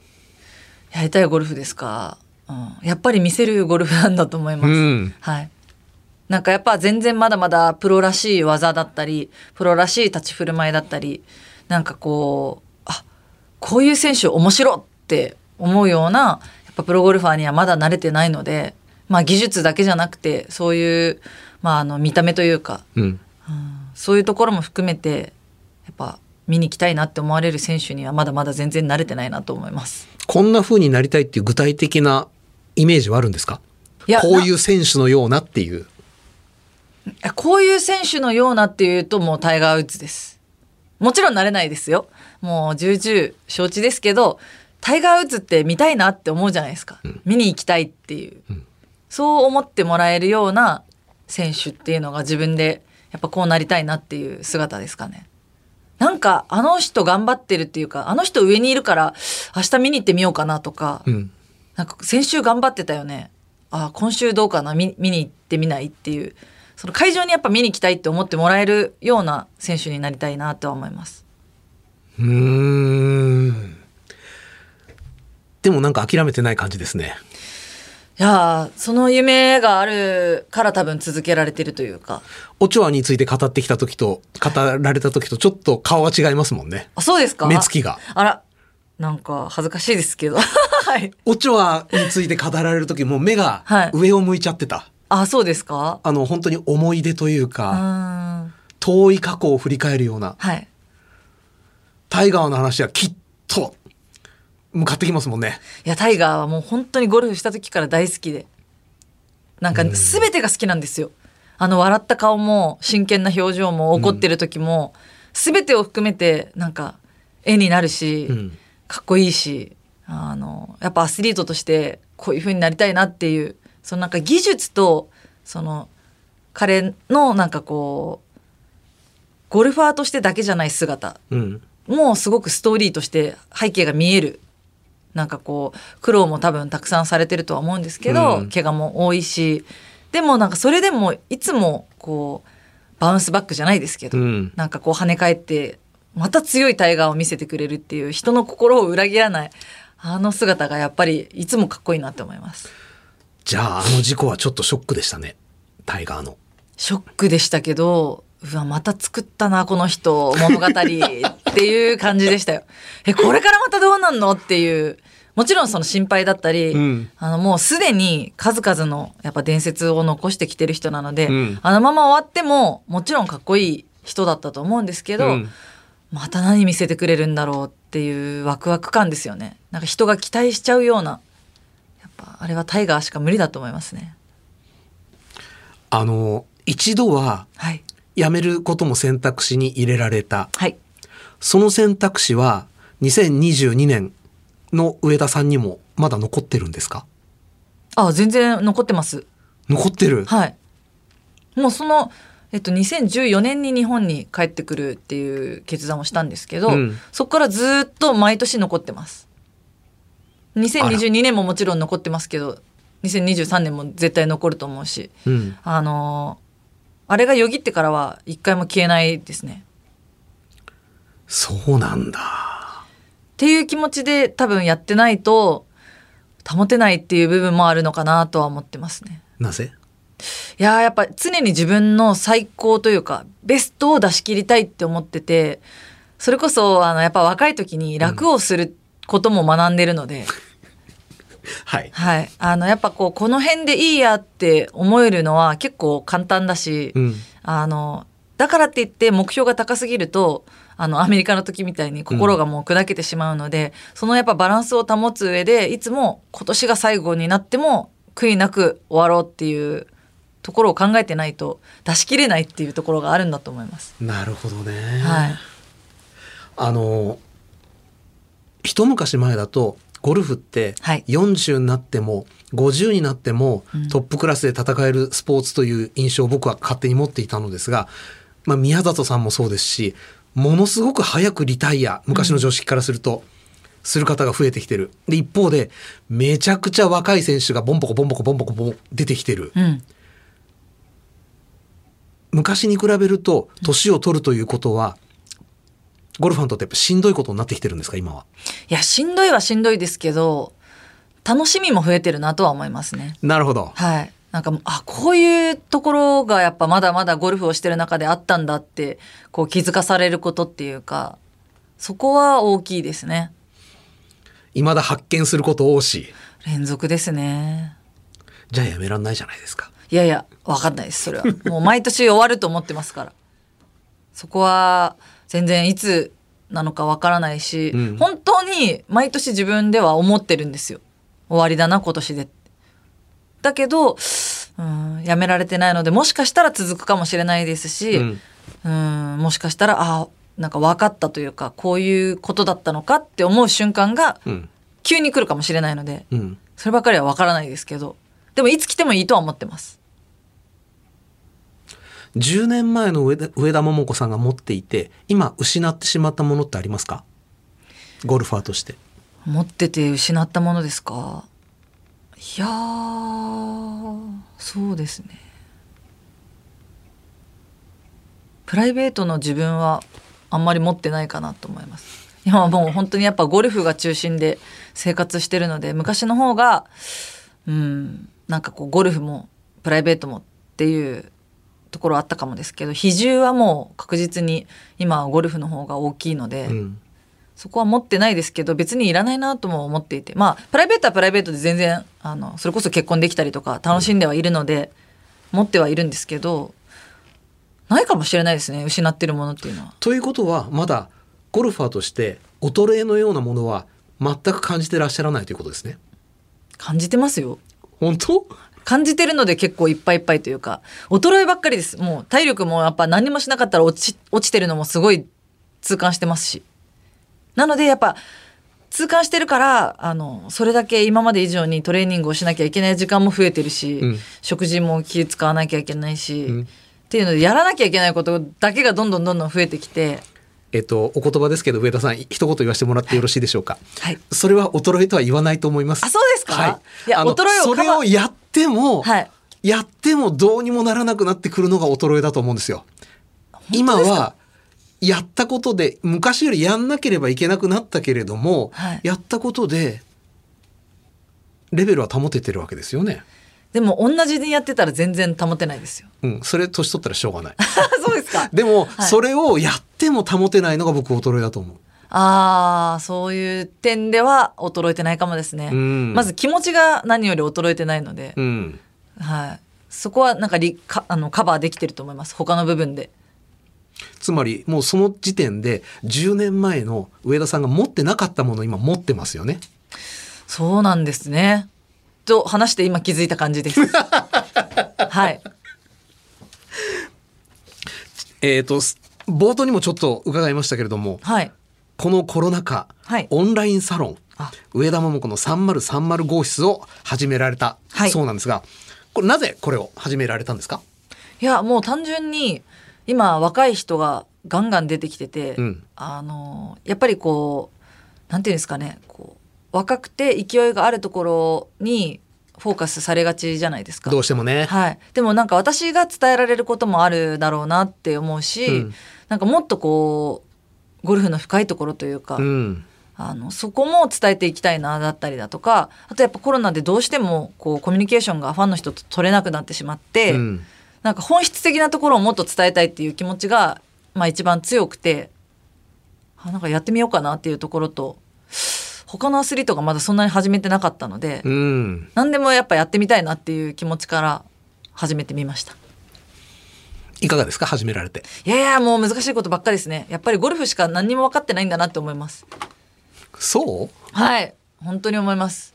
やりたいゴルフですか、うん、やっぱり見せるゴルフなんだと思います。うん。はいなんかやっぱ全然まだまだプロらしい技だったりプロらしい立ち振る舞いだったりなんかこうあこういう選手面白って思うようなやっぱプロゴルファーにはまだ慣れてないので、まあ、技術だけじゃなくてそういう、まあ、あの見た目というかうん。そういうところも含めてやっぱ見に行きたいなって思われる選手にはまだまだ全然慣れてないなと思います。こんな風になりたいっていう具体的なイメージはあるんですか？いやこういう選手のようなっていう。えこういう選手のようなっていうともうタイガー・ウッズです。もちろんなれないですよ。もう重々承知ですけど、タイガー・ウッズって見たいなって思うじゃないですか。見に行きたいっていう、そう思ってもらえるような選手っていうのが自分でやっぱこうなりたいなっていう姿ですかね。なんかあの人頑張ってるっていうか、あの人上にいるから明日見に行ってみようかなとか、うんなんか先週頑張ってたよね。あ今週どうかな？見見に行ってみないっていうその会場にやっぱ見に行きたいって思ってもらえるような選手になりたいなとは思います。うーんでもなんか諦めてない感じですね。いやーその夢があるから多分続けられてるというかオチョアについて語ってきた時と、語られた時とちょっと顔は違いますもんね。あそうですか？目つきが。あらなんか恥ずかしいですけど <laughs> はいオチョアについて語られる時もう目がはい上を向いちゃってた。あそうですか？あの、本当に思い出というか、ん。遠い過去を振り返るような、はい。タイガーの話はきっと、向かってきますもんね。いやタイガーはもう本当にゴルフした時から大好きで。なんか全てが好きなんですよ。あの笑った顔も真剣な表情も怒ってる時も、全てを含めてなんか絵になるし、うん。かっこいいしあのやっぱアスリートとしてこういう風になりたいなっていうそのなんか技術とその彼のなんかこうゴルファーとしてだけじゃない姿うん。もうすごくストーリーとして背景が見えるなんかこう苦労も多分たくさんされてるとは思うんですけど、うん怪我も多いしでもなんかそれでもいつもこうバウンスバックじゃないですけど、うん。なんかこう跳ね返ってまた強いタイガーを見せてくれるっていう人の心を裏切らないあの姿がやっぱりいつもかっこいいなって思います。じゃあ、あの事故はちょっとショックでしたね。タイガーの。ショックでしたけどうわまた作ったなこの人物語。っていう感じでしたよ。えこれからまたどうなんの？っていう。もちろんその心配だったり、うん。あのもうすでに数々のやっぱ伝説を残してきてる人なので、うん。あのまま終わってももちろんかっこいい人だったと思うんですけど、うん。また何見せてくれるんだろうっていうワクワク感ですよね。なんか人が期待しちゃうようなぱあれはタイガーしか無理だと思いますね。あの、一度ははい。辞めることも選択肢に入れられた。はい。その選択肢は2022年の上田さんにもまだ残ってるんですか？あ全然残ってます。残ってる？はい。もうそのえっと、2014年に日本に帰ってくるっていう決断をしたんですけど、うん。そこからずっと毎年残ってます2022年ももちろん残ってますけど2023年も絶対残ると思うしうん。あのあれがよぎってからは一回も消えないですねそうなんだ。っていう気持ちで多分やってないと保てないっていう部分もあるのかなとは思ってますね。なぜ？いやーやっぱ常に自分の最高というかベストを出し切りたいって思っててそれこそあのやっぱ若い時に楽をすることも学んでるので、はい。はい、あのやっぱこうこの辺でいいやって思えるのは結構簡単だし、うん。あのだからって言って目標が高すぎるとあのアメリカの時みたいに心がもう砕けてしまうので、そのやっぱバランスを保つ上でいつも今年が最後になっても悔いなく終わろうっていうところを考えてないと出し切れないっていうところがあるんだと思います。なるほどね。はい、あの、一昔前だと、ゴルフってはい。40になっても50になってもうん。トップクラスで戦えるスポーツという印象を僕は勝手に持っていたのですが、まあ、宮里さんもそうですしものすごく早くリタイア昔の常識からすると、する方が増えてきてる。で一方でめちゃくちゃ若い選手がボンボコボンボコボンボコボン出てきてる。うん、昔に比べると年を取るということはゴルファーにとってやっぱしんどいことになってきてるんですか今は？いやしんどいはしんどいですけど楽しみも増えてるなとは思いますね。なるほど。はい。なんか、あ、こういうところがやっぱまだまだゴルフをしてる中であったんだって、こう気づかされることっていうか、そこは大きいですね。未だ発見すること多し連続ですね。じゃあやめらんないじゃないですか。いやいや、わかんないです、それは。もう毎年終わると思ってますから。そこは全然いつなのかわからないし、うん本当に毎年自分では思ってるんですよ。終わりだな、今年で。だけど、うん、やめられてないので、もしかしたら続くかもしれないですし、うんうん、もしかしたら、あなんか分かったというか、こういうことだったのかって思う瞬間がうん急に来るかもしれないので、うんそればかりは分からないですけど、でもいつ来てもいいとは思ってます。10年前の上田上田桃子さんが持っていて今失ってしまったものってありますか？ゴルファーとして。持ってて失ったものですか？いやそうですね。プライベートの自分はあんまり持ってないかなと思います。今はもう本当にやっぱゴルフが中心で生活してるので昔の方がうんなんかこうゴルフもプライベートもっていうところあったかもですけど比重はもう確実に今はゴルフの方が大きいので、うんそこは持ってないですけど別にいらないなとも思っていてまあプライベートはプライベートで全然あのそれこそ結婚できたりとか楽しんではいるので、持ってはいるんですけどないかもしれないですね失ってるものっていうのは。ということはまだゴルファーとして衰えのようなものは全く感じてらっしゃらないということですね。感じてますよ本当？感じてるので結構いっぱいいっぱいというか衰えばっかりです。もう体力もやっぱ何もしなかったら落ち落ちてるのもすごい痛感してますし。なのでやっぱ痛感してるからあのそれだけ今まで以上にトレーニングをしなきゃいけない時間も増えてるし、うん。食事も気使わなきゃいけないし、うん。っていうのでやらなきゃいけないことだけがどんどんどんどん増えてきて。えっとお言葉ですけど上田さん一言言わせてもらってよろしいでしょうか？はい。それは衰えとは言わないと思います。あそうですか？はい。いや衰えをそれをやっても、はいやってもどうにもならなくなってくるのが衰えだと思うんですよ。今はやったことで昔よりやんなければいけなくなったけれども、はいやったことでレベルは保ててるわけですよね。でも同じにやってたら全然保てないですようん、それ年取ったらしょうがない。<laughs> そうですかでも、はいそれをやっても保てないのが僕衰えだと思う。ああ、そういう点では衰えてないかもですね。うんまず気持ちが何より衰えてないので、うん。はい。そこはなんかリかあのカバーできてると思います。他の部分で。つまりもうその時点で10年前の上田さんが持ってなかったものを今持ってますよね。そうなんですね。と話して今気づいた感じです。<laughs> はい。えっ、とす冒頭にもちょっと伺いましたけれどもはい。このコロナ禍、はい。オンラインサロンあ。上田桃子の3030号室を始められた。はい。そうなんですが、これなぜこれを始められたんですか、いや、もう単純に今若い人がガンガン出てきてて、うん。あの、やっぱりこう、なんていうんですかね、こう、若くて勢いがあるところにフォーカスされがちじゃないですか。どうしてもね。はい、でもなんか私が伝えられることもあるだろうなって思うし、うん。なんかもっとこうゴルフの深いところというか、うん。あのそこも伝えていきたいなだったりだとかあとやっぱコロナでどうしてもこうコミュニケーションがファンの人と取れなくなってしまって、うん。なんか本質的なところをもっと伝えたいっていう気持ちが、まあ、一番強くてあなんかやってみようかなっていうところと他のアスリートがまだそんなに始めてなかったので、うん。何でもやっぱやってみたいなっていう気持ちから始めてみました。いかがですか？始められて。いやいやもう難しいことばっかりですね。やっぱりゴルフしか何にも分かってないんだなって思います。そう？はい。本当に思います。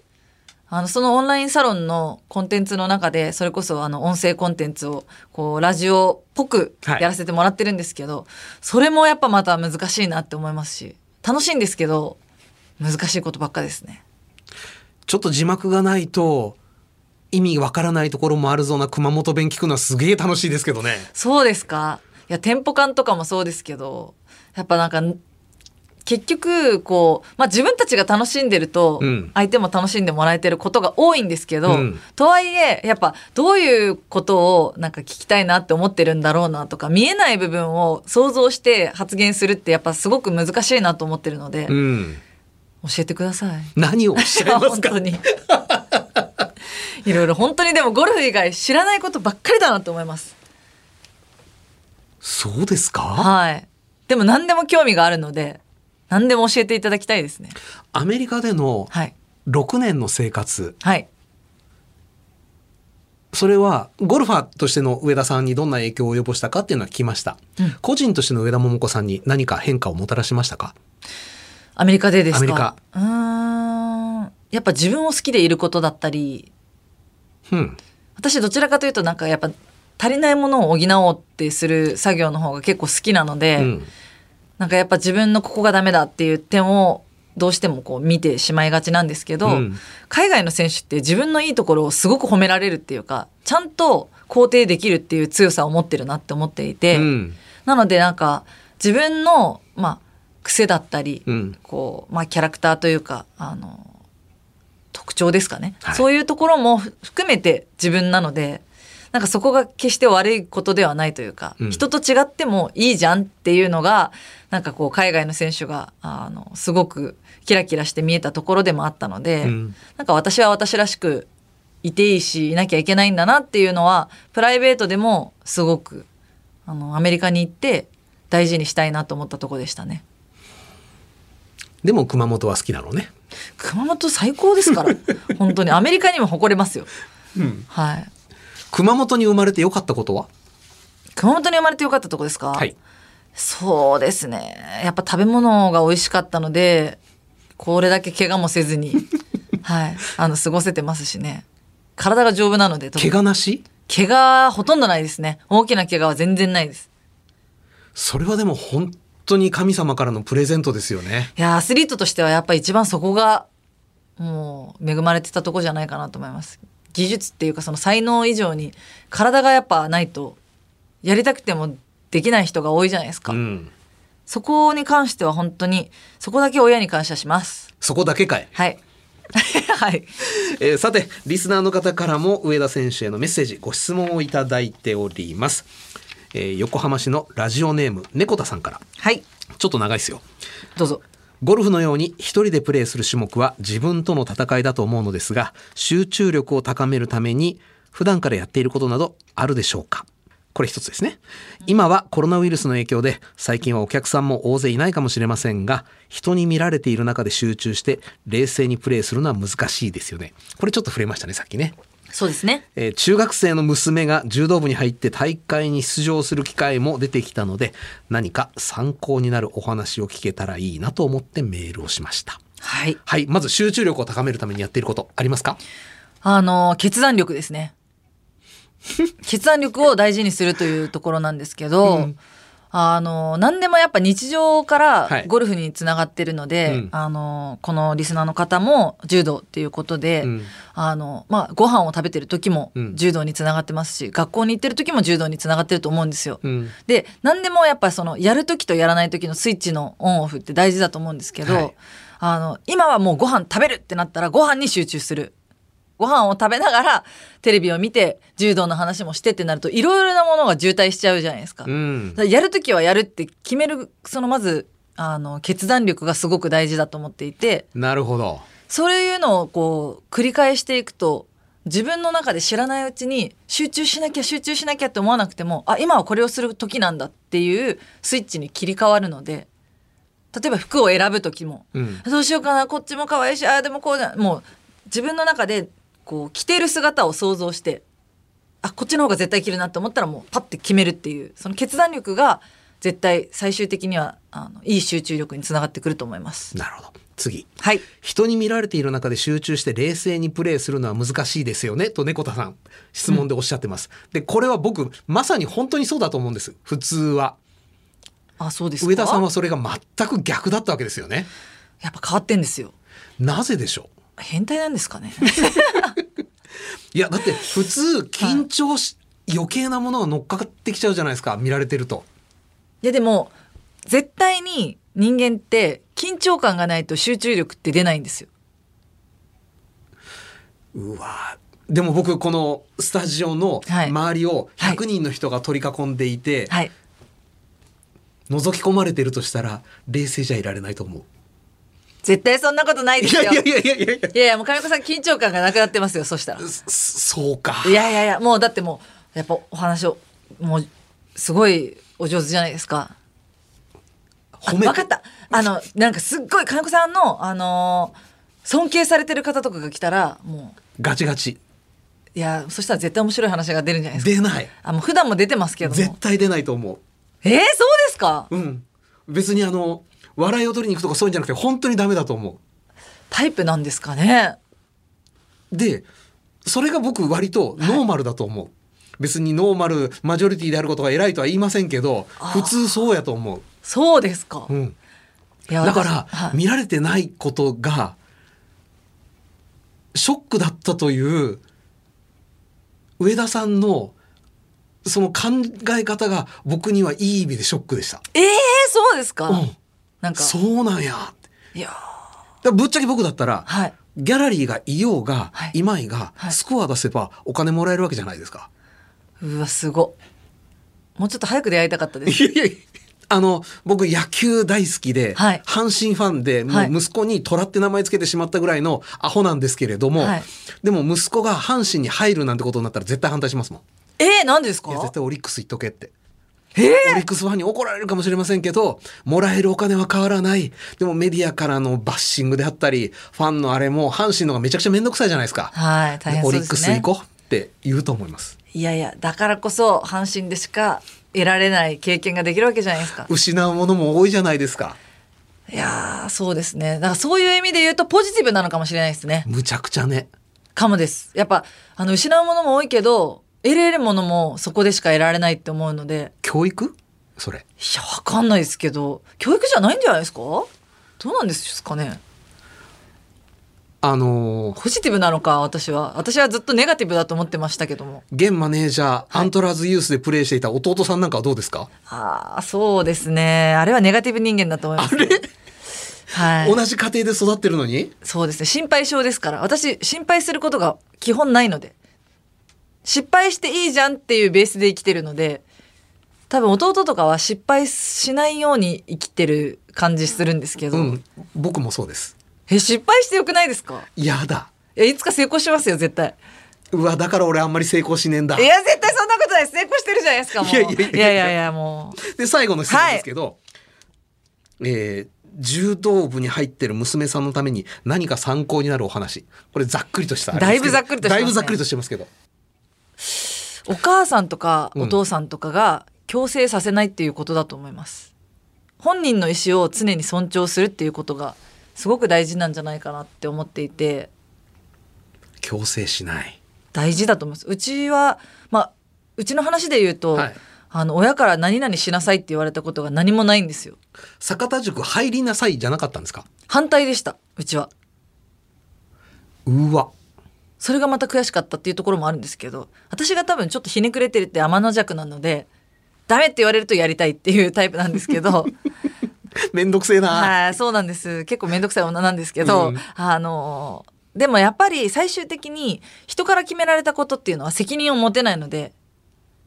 あの、そのオンラインサロンのコンテンツの中で、それこそあの、音声コンテンツを、こう、ラジオっぽくはいやらせてもらってるんですけど、それもやっぱまた難しいなって思いますし、楽しいんですけど、難しいことばっかですね。ちょっと字幕がないと意味わからないところもあるぞうな熊本弁聞くのはすげえ楽しいですけどね。そうですか？いや、テンポ感とかもそうですけど、やっぱなんか、結局、こう、まあ自分たちが楽しんでるとうん、相手も楽しんでもらえてることが多いんですけど、うんとはいえ、やっぱどういうことをなんか聞きたいなって思ってるんだろうなとか、見えない部分を想像して発言するってやっぱすごく難しいなと思ってるので、うん。教えてください。何をおっしゃいますか？<laughs> 本当に。いろいろ本当にでもゴルフ以外知らないことばっかりだなと思います。そうですか？はい。でも何でも興味があるので、何でも教えていただきたいですね。アメリカでのはい。6年の生活、はい。それはゴルファーとしての上田さんにどんな影響を及ぼしたかっていうのは聞きました。うん個人としての上田桃子さんに何か変化をもたらしましたか？アメリカでですか？アメリカ。うーん。やっぱ自分を好きでいることだったり、うん。私どちらかというとなんかやっぱ足りないものを補おうってする作業の方が結構好きなので、うん。なんかやっぱ自分のここがダメだっていう点をどうしてもこう見てしまいがちなんですけど、うん海外の選手って自分のいいところをすごく褒められるっていうかちゃんと肯定できるっていう強さを持ってるなって思っていて、うん。なのでなんか自分のまあ癖だったり、うん。こうまあキャラクターというかあの特徴ですかね、はい。そういうところも含めて自分なのでなんかそこが決して悪いことではないというか、うん。人と違ってもいいじゃんっていうのがなんかこう海外の選手があのすごくキラキラして見えたところでもあったので、うん。なんか私は私らしくいていいしいなきゃいけないんだなっていうのはプライベートでもすごくあのアメリカに行って大事にしたいなと思ったところでしたね。でも熊本は好きなのね。熊本最高ですから <laughs> 本当にアメリカにも誇れますよ。はい。熊本に生まれてよかったことは？熊本に生まれてよかったとこですか？はい。そうですね。やっぱ食べ物が美味しかったので、これだけ怪我もせずに、<laughs> はい、あの過ごせてますしね。体が丈夫なので、怪我なし？怪我ほとんどないですね。大きな怪我は全然ないです。それはでも本当に神様からのプレゼントですよね。いや、アスリートとしてはやっぱ一番そこが、もう恵まれてたとこじゃないかなと思います。技術っていうかその才能以上に体がやっぱないとやりたくてもできない人が多いじゃないですか。うん。そこに関しては本当にそこだけ親に感謝します。そこだけかい。はい。<laughs> はい。えーさてリスナーの方からも上田選手へのメッセージご質問をいただいております、えー横浜市のラジオネーム猫田さんから。はい。ちょっと長いですよ。どうぞ。ゴルフのように一人でプレーする種目は自分との戦いだと思うのですが集中力を高めるために普段からやっていることなどあるでしょうか。これ一つですね。今はコロナウイルスの影響で最近はお客さんも大勢いないかもしれませんが人に見られている中で集中して冷静にプレーするのは難しいですよね。これちょっと触れましたねさっきねそうですね。えー中学生の娘が柔道部に入って大会に出場する機会も出てきたので何か参考になるお話を聞けたらいいなと思ってメールをしましたはい。はいまず集中力を高めるためにやっていることありますか？あの、決断力ですね。<laughs> 決断力を大事にするというところなんですけど、うんあの、何でもやっぱ日常からはい。ゴルフにつながってるので、うん。あの、このリスナーの方も柔道っていうことで、うん。あの、まあ、ご飯を食べてる時もうん。柔道につながってますし、学校に行ってる時も柔道につながってると思うんですよ。うん。で何でもやっぱそのやる時とやらない時のスイッチのオンオフって大事だと思うんですけど、はい。あの今はもうご飯食べるってなったらご飯に集中するご飯を食べながらテレビを見て柔道の話もしてってなるといろいろなものが渋滞しちゃうじゃないですか。うん。だからやる時はやるって決めるそのまずあの決断力がすごく大事だと思っていて。なるほど。そういうのをこう繰り返していくと自分の中で知らないうちに集中しなきゃ集中しなきゃって思わなくてもあ今はこれをする時なんだっていうスイッチに切り替わるので例えば服を選ぶ時も、うん。どうしようかなこっちも可愛いしあでもこうじゃもう自分の中でこう着ている姿を想像してあこっちの方が絶対着るなって思ったらもうパッて決めるっていうその決断力が絶対最終的にはあのいい集中力につながってくると思います。なるほど。次。はい。人に見られている中で集中して冷静にプレーするのは難しいですよねと猫田さん質問でおっしゃってます、でこれは僕まさに本当にそうだと思うんです。普通は。あそうですか？上田さんはそれが全く逆だったわけですよね。やっぱ変わってんですよ。なぜでしょう？変態なんですかね？<laughs> いやだって普通緊張し、余計なものが乗っかってきちゃうじゃないですか見られてると。いやでも絶対に人間って緊張感がないと集中力って出ないんですよ。うわでも僕このスタジオのはい。周りをはい。100人の人が取り囲んでいて、はい。覗き込まれてるとしたら冷静じゃいられないと思う絶対そんなことないですよ。いやいやいやいやいや。いやいやもう金子さん緊張感がなくなってますよ。そしたら。そうか。いやいやいやもうだってもうやっぱお話をもうすごいお上手じゃないですか。褒め分かった。あのなんかすっごい金子さんのあのー、尊敬されてる方とかが来たらもうガチガチ。いやそしたら絶対面白い話が出るんじゃないですか。出ない。あもう普段も出てますけど絶対出ないと思う。えー、そうですか？うん。別にあの笑いを取りに行くとかそういうんじゃなくて本当にダメだと思タイプなんですかね。うでそれが僕割とノーマルだと思う、別にノーマルマジョリティであることが偉いとは言いませんけど普通そうやと思う、そうですか、うん、いやだから、私はい。見られてないことがショックだったという上田さんのその考え方が僕にはいい意味でショックでした。えー、そうですか、うん、なんか。そうなんや。いやだぶっちゃけ僕だったら、はい。ギャラリーがいようが、はい。い、まいが、はい。スコア出せばお金もらえるわけじゃないですか。うわすごもうちょっと早く出会いたかったです。いやいやあの僕野球大好きで、はい。阪神ファンでもはい。う息子に虎って名前つけてしまったぐらいのアホなんですけれども、はい。でも息子が阪神に入るなんてことになったら絶対反対しますもん。えー、何ですか？いや絶対オリックス行っとけって。えーオリックスファンに怒られるかもしれませんけど、もらえるお金は変わらない。でもメディアからのバッシングであったり、ファンのあれも阪神のがめちゃくちゃめんどくさいじゃないですか。はい大変そうオリックス行こうって言うと思います。いやいやだからこそ阪神でしか得られない経験ができるわけじゃないですか失うものも多いじゃないですか。いやーそうですねだからそういう意味で言うとポジティブなのかもしれないですねむちゃくちゃね。かもですやっぱあの失うものも多いけど得れるものもそこでしか得られないって思うので。教育？それ。いやわかんないですけど。教育じゃないんじゃないですか？どうなんですかね？あのーポジティブなのか私は。私はずっとネガティブだと思ってましたけども。現マネージャー、アントラーズユースでプレーしていた弟さんなんかはどうですか、ああそうですね。あれはネガティブ人間だと思います。あれ、はい。同じ家庭で育ってるのに？そうですね。心配性ですから。私心配することが基本ないので失敗していいじゃんっていうベースで生きてるので多分弟とかは失敗しないように生きてる感じするんですけど、うん。僕もそうです。え失敗してよくないですか？やだ。いやいつか成功しますよ絶対うわ、だから俺あんまり成功しねえんだい。や絶対そんなことない成功してるじゃないですかもういやいやいやいやいやいやもうで、最後の質問ですけど、えー柔道部に入ってる娘さんのために何か参考になるお話。これざっくりとした。だいぶざっくりとしてますねだいぶざっくりとしてますけど。お母さんとかうんお父さんとかが強制させないっていうことだと思います。本人の意思を常に尊重するっていうことがすごく大事なんじゃないかなって思っていて強制しない。大事だと思います。うちはまあうちの話で言うと、はいあの親から何々しなさいって言われたことが何もないんですよ。坂田塾入りなさいじゃなかったんですか？反対でしたうちは。うわ。それがまた悔しかったっていうところもあるんですけど私が多分ちょっとひねくれてるって天の弱なのでダメって言われるとやりたいっていうタイプなんですけど <laughs> めんどくせえな。はい、そうなんです。結構めんどくさい女なんですけど、うんあの、でもやっぱり最終的に人から決められたことっていうのは責任を持てないので、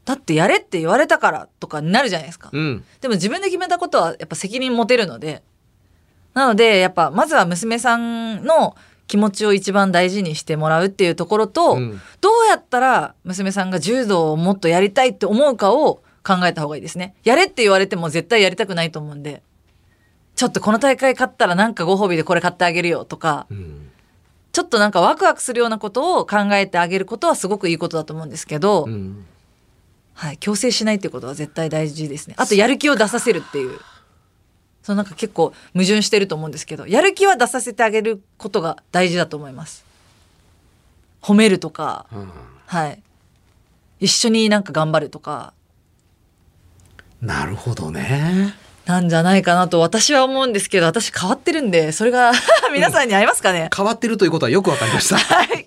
だってやれって言われたからとかになるじゃないですか。うん。でも自分で決めたことはやっぱ責任持てるので、なのでやっぱまずは娘さんの気持ちを一番大事にしてもらうっていうところと、うんどうやったら娘さんが柔道をもっとやりたいって思うかを考えた方がいいですね。やれって言われても絶対やりたくないと思うんで、ちょっとこの大会勝ったらなんかご褒美でこれ買ってあげるよとか、うん。ちょっとなんかワクワクするようなことを考えてあげることはすごくいいことだと思うんですけど、うん。はい、強制しないっていうことは絶対大事ですね。あとやる気を出させるっていう。そのなんか結構矛盾してると思うんですけど、やる気は出させてあげることが大事だと思います。褒めるとか、うんはい。一緒になんか頑張るとか、なるほどね。なんじゃないかなと私は思うんですけど、私変わってるんで、それが <laughs> 皆さんに合いますかね、変わってるということはよくわかりました。はい。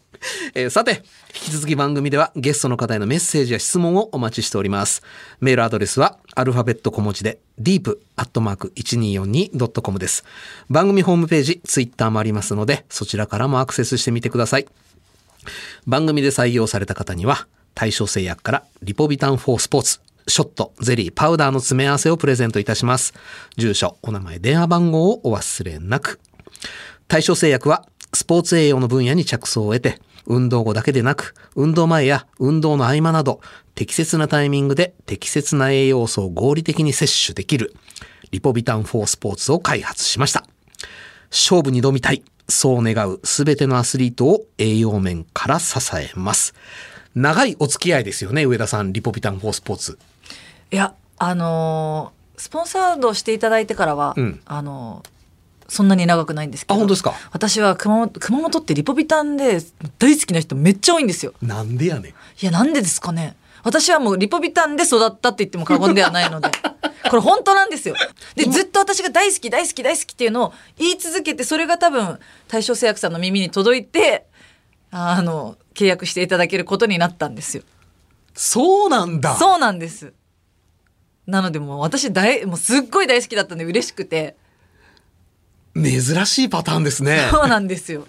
えーさて、引き続き番組ではゲストの方へのメッセージや質問をお待ちしております。メールアドレスはアルファベット小文字で deep.1242.com です。番組ホームページ、ツイッターもありますので、そちらからもアクセスしてみてください。番組で採用された方には、対象製薬からリポビタン4スポーツ、ショット、ゼリー、パウダーの詰め合わせをプレゼントいたします。住所、お名前、電話番号をお忘れなく。対象製薬はスポーツ栄養の分野に着想を得て、運動後だけでなく、運動前や運動の合間など、適切なタイミングで適切な栄養素を合理的に摂取できる、リポビタン4スポーツを開発しました。勝負に挑みたい、そう願うすべてのアスリートを栄養面から支えます。長いお付き合いですよね、上田さん、リポビタン4スポーツ。いや、あのースポンサードしていただいてからは、うんあのーそんなに長くないんですけど。あ本当ですか？私は熊本、熊本ってリポビタンで大好きな人めっちゃ多いんですよ。なんでやねん。いや、なんでですかね。私はもうリポビタンで育ったって言っても過言ではないので。<laughs> これ本当なんですよ。で、ずっと私が大好き、大好き、大好きっていうのを言い続けて、それが多分、大正製薬さんの耳に届いて、あの、契約していただけることになったんですよ。そうなんだ。そうなんです。なのでもう私大、もうすっごい大好きだったんで嬉しくて。珍しいパターンですね。<laughs> そうなんですよ。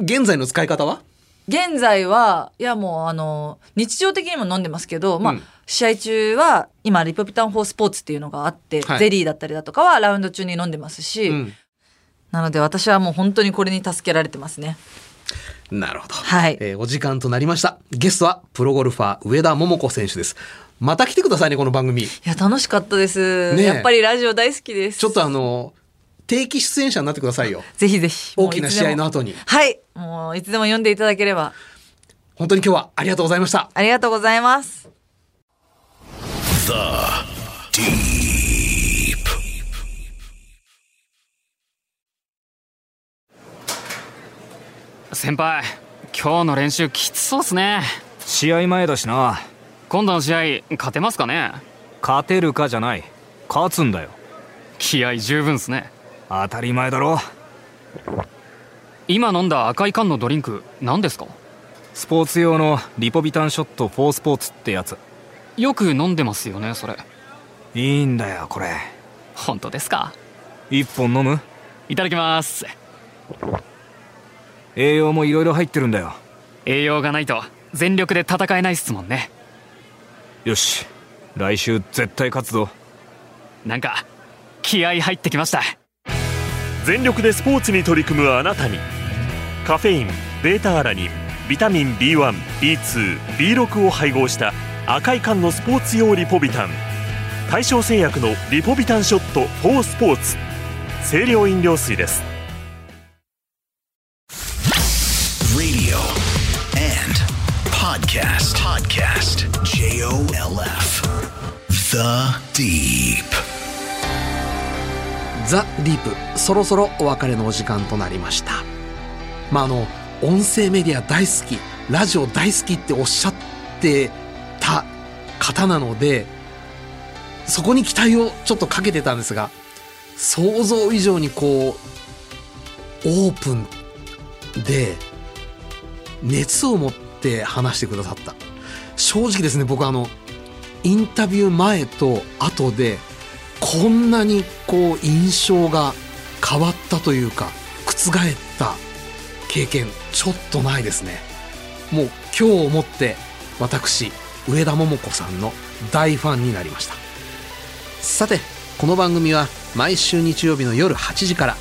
現在の使い方は？現在はいやもうあの日常的にも飲んでますけど、まあうん試合中は今リポビタン4スポーツっていうのがあって、はいゼリーだったりだとかはラウンド中に飲んでますし、うんなので私はもう本当にこれに助けられてますね。なるほど。はいえーお時間となりました。ゲストはプロゴルファー上田桃子選手です。また来てくださいね、この番組。いや楽しかったです、ねえやっぱりラジオ大好きですちょっとあの、定期出演者になってくださいよ。ぜひぜひ。大きな試合の後後に。はい。もういつでも読んでいただければ。本当に今日はありがとうございました。ありがとうございます。The Deep. 先輩今日の練習きつそうっすね。試合前だしな。今度の試合勝てますかね？勝てるかじゃない。勝つんだよ。気合十分っすね当たり前だろ。今飲んだ赤い缶のドリンク何ですか？スポーツ用のリポビタンショット4スポーツってやつ。よく飲んでますよねそれ。いいんだよこれ。本当ですか？一本飲む？いただきます。栄養もいろいろ入ってるんだよ。栄養がないと全力で戦えないっすもんね。よし。来週絶対勝つぞ。なんか気合入ってきました全力でスポーツに取り組むあなたにカフェインベータアラニンビタミン B1B2B6 を配合した赤い缶のスポーツ用リポビタン大正製薬のリポビタンショット4スポーツ清涼飲料水です Radio and. Podcast. J O L F. The Deep. ザ・ディープ、そろそろお別れのお時間となりました。まあ、あの、音声メディア大好き、ラジオ大好きっておっしゃってた方なので、そこに期待をちょっとかけてたんですが、想像以上にこう、オープンで、熱を持って話してくださった。正直ですね、僕あの、インタビュー前と後で、こんなにこう印象が変わったというか覆った経験ちょっとないですね。もう今日をもって私上田桃子さんの大ファンになりました。さてこの番組は毎週日曜日の夜8時から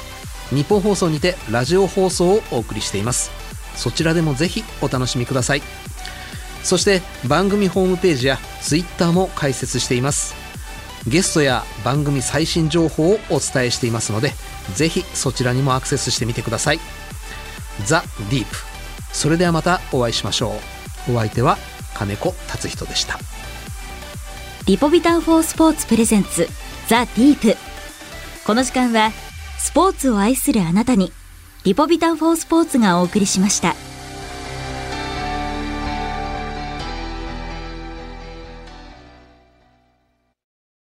日本放送にてラジオ放送をお送りしています。そちらでもぜひお楽しみください。そして番組ホームページやツイッターも開設しています。ゲストや番組最新情報をお伝えしていますのでぜひそちらにもアクセスしてみてください。ザ・ディープ。それではまたお会いしましょう。お相手は金子達人でした。リポビタン4スポーツプレゼンツザ・ディープ。この時間はスポーツを愛するあなたにリポビタン4スポーツがお送りしました。